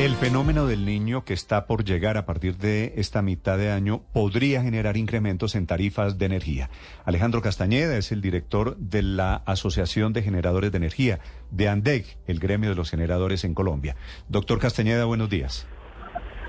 El fenómeno del niño que está por llegar a partir de esta mitad de año podría generar incrementos en tarifas de energía. Alejandro Castañeda es el director de la Asociación de Generadores de Energía, de ANDEC, el gremio de los generadores en Colombia. Doctor Castañeda, buenos días.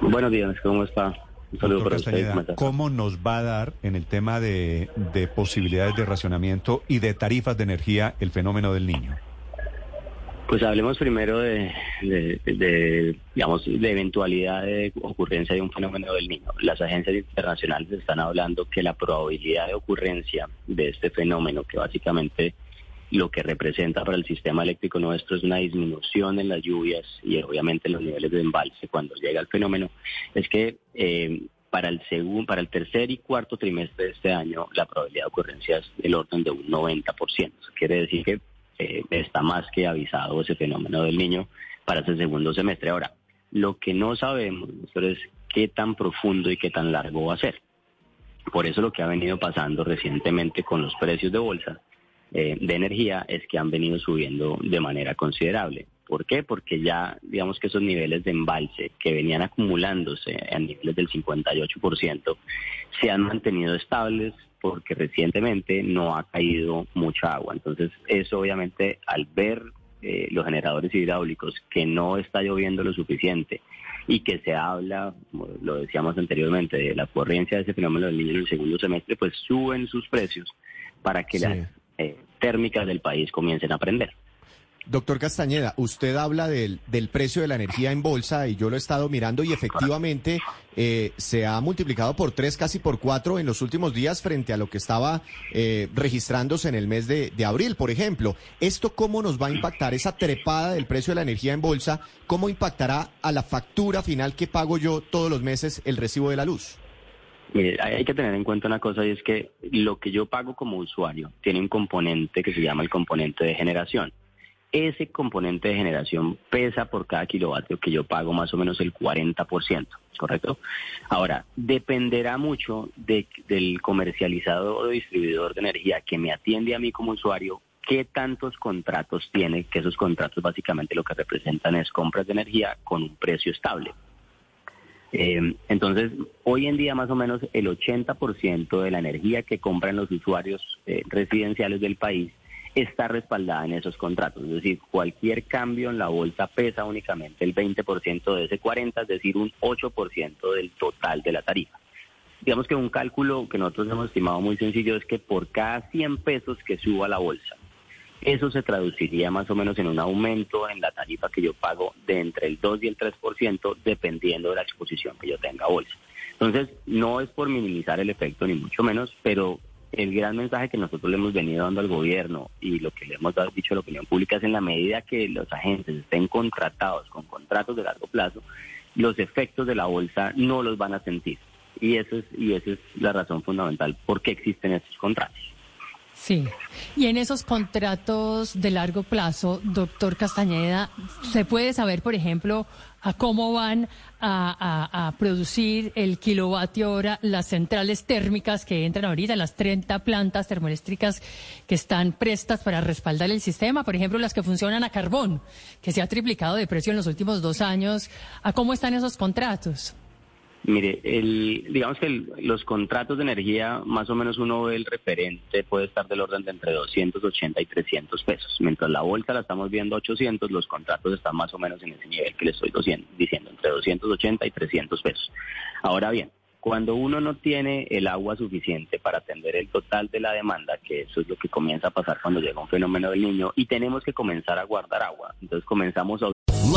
Buenos días, ¿cómo está? Un saludo para usted. ¿Cómo nos va a dar en el tema de, de posibilidades de racionamiento y de tarifas de energía el fenómeno del niño? Pues hablemos primero de, digamos, de eventualidad de ocurrencia de un fenómeno del niño. Las agencias internacionales están hablando que la probabilidad de ocurrencia de este fenómeno, que básicamente lo que representa para el sistema eléctrico nuestro es una disminución en las lluvias y obviamente en los niveles de embalse cuando llega el fenómeno, es que eh, para el segundo, para el tercer y cuarto trimestre de este año la probabilidad de ocurrencia es del orden de un 90%. Eso quiere decir que eh, está más que avisado ese fenómeno del niño para ese segundo semestre. Ahora, lo que no sabemos es qué tan profundo y qué tan largo va a ser. Por eso lo que ha venido pasando recientemente con los precios de bolsa eh, de energía es que han venido subiendo de manera considerable. ¿Por qué? Porque ya, digamos que esos niveles de embalse que venían acumulándose a niveles del 58% se han mantenido estables porque recientemente no ha caído mucha agua. Entonces, eso obviamente al ver eh, los generadores hidráulicos que no está lloviendo lo suficiente y que se habla, como lo decíamos anteriormente, de la ocurrencia de ese fenómeno del niño en el segundo semestre, pues suben sus precios para que las eh, térmicas del país comiencen a prender. Doctor Castañeda, usted habla del, del, precio de la energía en bolsa y yo lo he estado mirando y efectivamente eh, se ha multiplicado por tres, casi por cuatro en los últimos días frente a lo que estaba eh, registrándose en el mes de, abril, por ejemplo. ¿Esto cómo nos va a impactar esa trepada del precio de la energía en bolsa? ¿Cómo impactará a la factura final que pago yo todos los meses el recibo de la luz? Mire, hay que tener en cuenta una cosa y es que lo que yo pago como usuario tiene un componente que se llama el componente de generación ese componente de generación pesa por cada kilovatio que yo pago más o menos el 40%, ¿correcto? Ahora, dependerá mucho del comercializador o distribuidor de energía que me atiende a mí como usuario, qué tantos contratos tiene, que esos contratos básicamente lo que representan es compras de energía con un precio estable. Eh, entonces, hoy en día más o menos el 80% de la energía que compran los usuarios eh, residenciales del país está respaldada en esos contratos. Es decir, cualquier cambio en la bolsa pesa únicamente el 20% de ese 40, es decir, un 8% del total de la tarifa. Digamos que un cálculo que nosotros hemos estimado muy sencillo es que por cada 100 pesos que suba la bolsa, eso se traduciría más o menos en un aumento en la tarifa que yo pago de entre el 2 y el 3%, dependiendo de la exposición que yo tenga a bolsa. Entonces, no es por minimizar el efecto, ni mucho menos, pero el gran mensaje que nosotros le hemos venido dando al gobierno y lo que le hemos dicho a la opinión pública es en la medida que los agentes estén contratados con contratos de largo plazo, los efectos de la bolsa no los van a sentir. Y, eso es, y esa es la razón fundamental por qué existen estos contratos. Sí, y en esos contratos de largo plazo, doctor Castañeda, ¿se puede saber, por ejemplo, a cómo van a, producir el kilovatio hora las centrales térmicas que entran ahorita, las 30 plantas termoeléctricas que están prestas para respaldar el sistema, por ejemplo, las que funcionan a carbón, que se ha triplicado de precio en los últimos dos años, ¿a cómo están esos contratos? Mire, el, digamos que los contratos de energía, más o menos uno ve el referente, puede estar del orden de entre 280 y 300 pesos. Mientras la bolsa la estamos viendo 800, los contratos están más o menos en ese nivel que le estoy diciendo, entre 280 y 300 pesos. Ahora bien, cuando uno no tiene el agua suficiente para atender el total de la demanda, que eso es lo que comienza a pasar cuando llega un fenómeno del niño, y tenemos que comenzar a guardar agua. Entonces comenzamos a...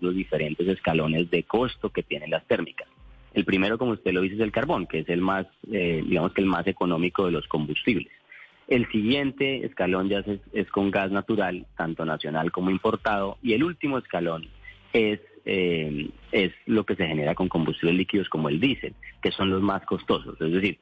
Los diferentes escalones de costo que tienen las térmicas. El primero, como usted lo dice, es el carbón, que es el más, eh, digamos que el más económico de los combustibles. El siguiente escalón ya es, es, con gas natural, tanto nacional como importado. Y el último escalón es, eh, es lo que se genera con combustibles líquidos como el diésel, que son los más costosos. Es decir,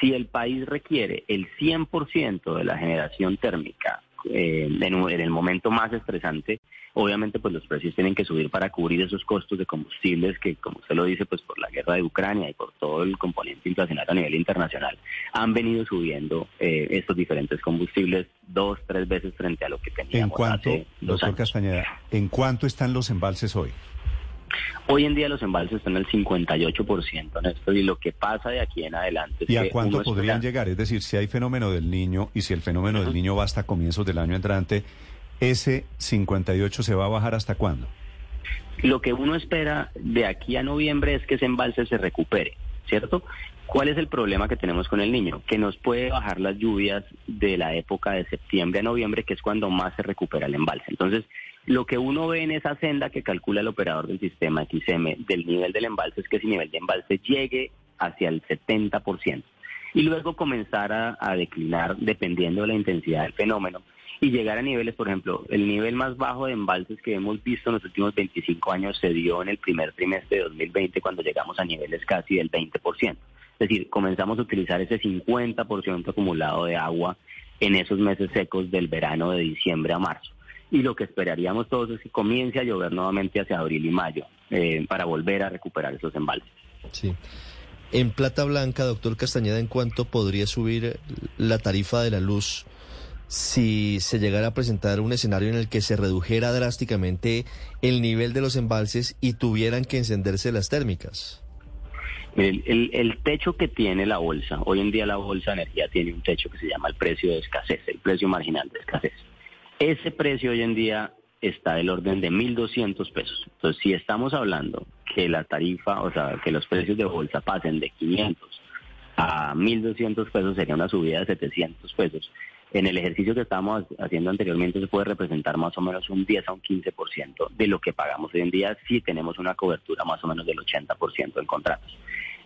si el país requiere el 100% de la generación térmica eh, en, en, el momento más estresante, obviamente pues los precios tienen que subir para cubrir esos costos de combustibles que, como usted lo dice, pues por la guerra de Ucrania y por todo el componente inflacionario a nivel internacional, han venido subiendo eh, estos diferentes combustibles dos, tres veces frente a lo que teníamos ¿En cuánto, hace dos doctor años. Castañeda, en cuánto están los embalses hoy? Hoy en día los embalses están al 58%, Néstor, y lo que pasa de aquí en adelante es ¿Y a que cuánto podrían espera- llegar? Es decir, si hay fenómeno del niño y si el fenómeno del niño va hasta comienzos del año entrante, ¿ese 58 se va a bajar hasta cuándo? Lo que uno espera de aquí a noviembre es que ese embalse se recupere, ¿cierto? ¿Cuál es el problema que tenemos con el niño? Que nos puede bajar las lluvias de la época de septiembre a noviembre, que es cuando más se recupera el embalse. Entonces, lo que uno ve en esa senda que calcula el operador del sistema XM del nivel del embalse es que ese nivel de embalse llegue hacia el 70% y luego comenzar a, declinar dependiendo de la intensidad del fenómeno y llegar a niveles, por ejemplo, el nivel más bajo de embalses que hemos visto en los últimos 25 años se dio en el primer trimestre de 2020 cuando llegamos a niveles casi del 20%. Es decir, comenzamos a utilizar ese 50% acumulado de agua en esos meses secos del verano de diciembre a marzo. Y lo que esperaríamos todos es que comience a llover nuevamente hacia abril y mayo eh, para volver a recuperar esos embalses. Sí. En plata blanca, doctor Castañeda, ¿en cuánto podría subir la tarifa de la luz si se llegara a presentar un escenario en el que se redujera drásticamente el nivel de los embalses y tuvieran que encenderse las térmicas? El, el, techo que tiene la bolsa, hoy en día la bolsa de energía tiene un techo que se llama el precio de escasez, el precio marginal de escasez. Ese precio hoy en día está del orden de 1.200 pesos. Entonces, si estamos hablando que la tarifa, o sea, que los precios de bolsa pasen de 500 a 1.200 pesos, sería una subida de 700 pesos. En el ejercicio que estábamos haciendo anteriormente se puede representar más o menos un 10 a un 15% de lo que pagamos hoy en día si tenemos una cobertura más o menos del 80% en contratos.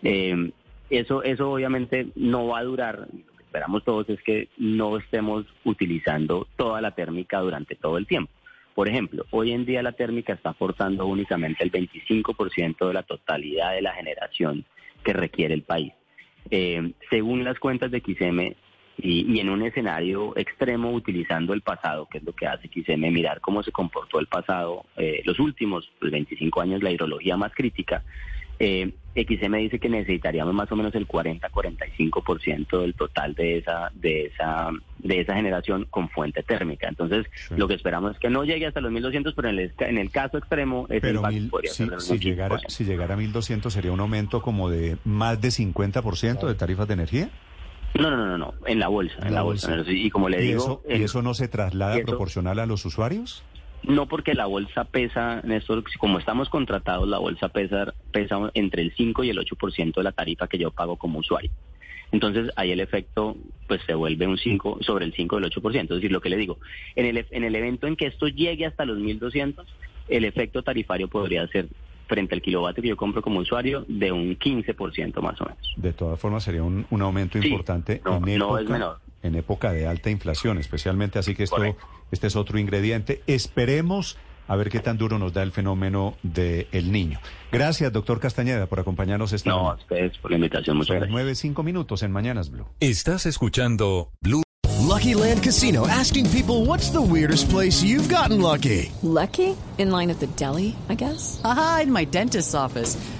Eh, eso, eso obviamente no va a durar. Lo que esperamos todos es que no estemos utilizando toda la térmica durante todo el tiempo. Por ejemplo, hoy en día la térmica está aportando únicamente el 25% de la totalidad de la generación que requiere el país. Eh, según las cuentas de XM, y, en un escenario extremo utilizando el pasado, que es lo que hace XM, mirar cómo se comportó el pasado, eh, los últimos pues, 25 años, la hidrología más crítica, eh, XM dice que necesitaríamos más o menos el 40-45% del total de esa, de, esa, de esa generación con fuente térmica. Entonces, sí. lo que esperamos es que no llegue hasta los 1.200, pero en el, en el caso extremo, ese pero mil, podría si, ser si, llegara, si llegara a 1.200, ¿sería un aumento como de más de 50% de tarifas de energía? No, no, no, no, en la bolsa, en, la, bolsa. bolsa. Y como le ¿Y digo... Eso, ¿Y eso no se traslada proporcional a los usuarios? No, porque la bolsa pesa, Néstor, como estamos contratados, la bolsa pesa, pesa entre el 5 y el 8% de la tarifa que yo pago como usuario. Entonces ahí el efecto pues se vuelve un 5 sobre el 5 del 8%. Es decir, lo que le digo, en el, en el evento en que esto llegue hasta los 1.200, el efecto tarifario podría ser frente al kilovatio que yo compro como usuario de un 15% más o menos. De todas formas sería un, un aumento sí, importante no, en, no es menor. En época de alta inflación, especialmente así que esto Correcto. este es otro ingrediente. Esperemos a ver qué tan duro nos da el fenómeno del el niño. Gracias, doctor Castañeda, por acompañarnos esta No, a ustedes por la invitación, muchas Son gracias. nueve, cinco minutos en Mañanas Blue. Estás escuchando Blue. Lucky Land Casino asking people what's the weirdest place you've gotten lucky. Lucky? In line at the deli, I guess? Aha, in my dentist's office.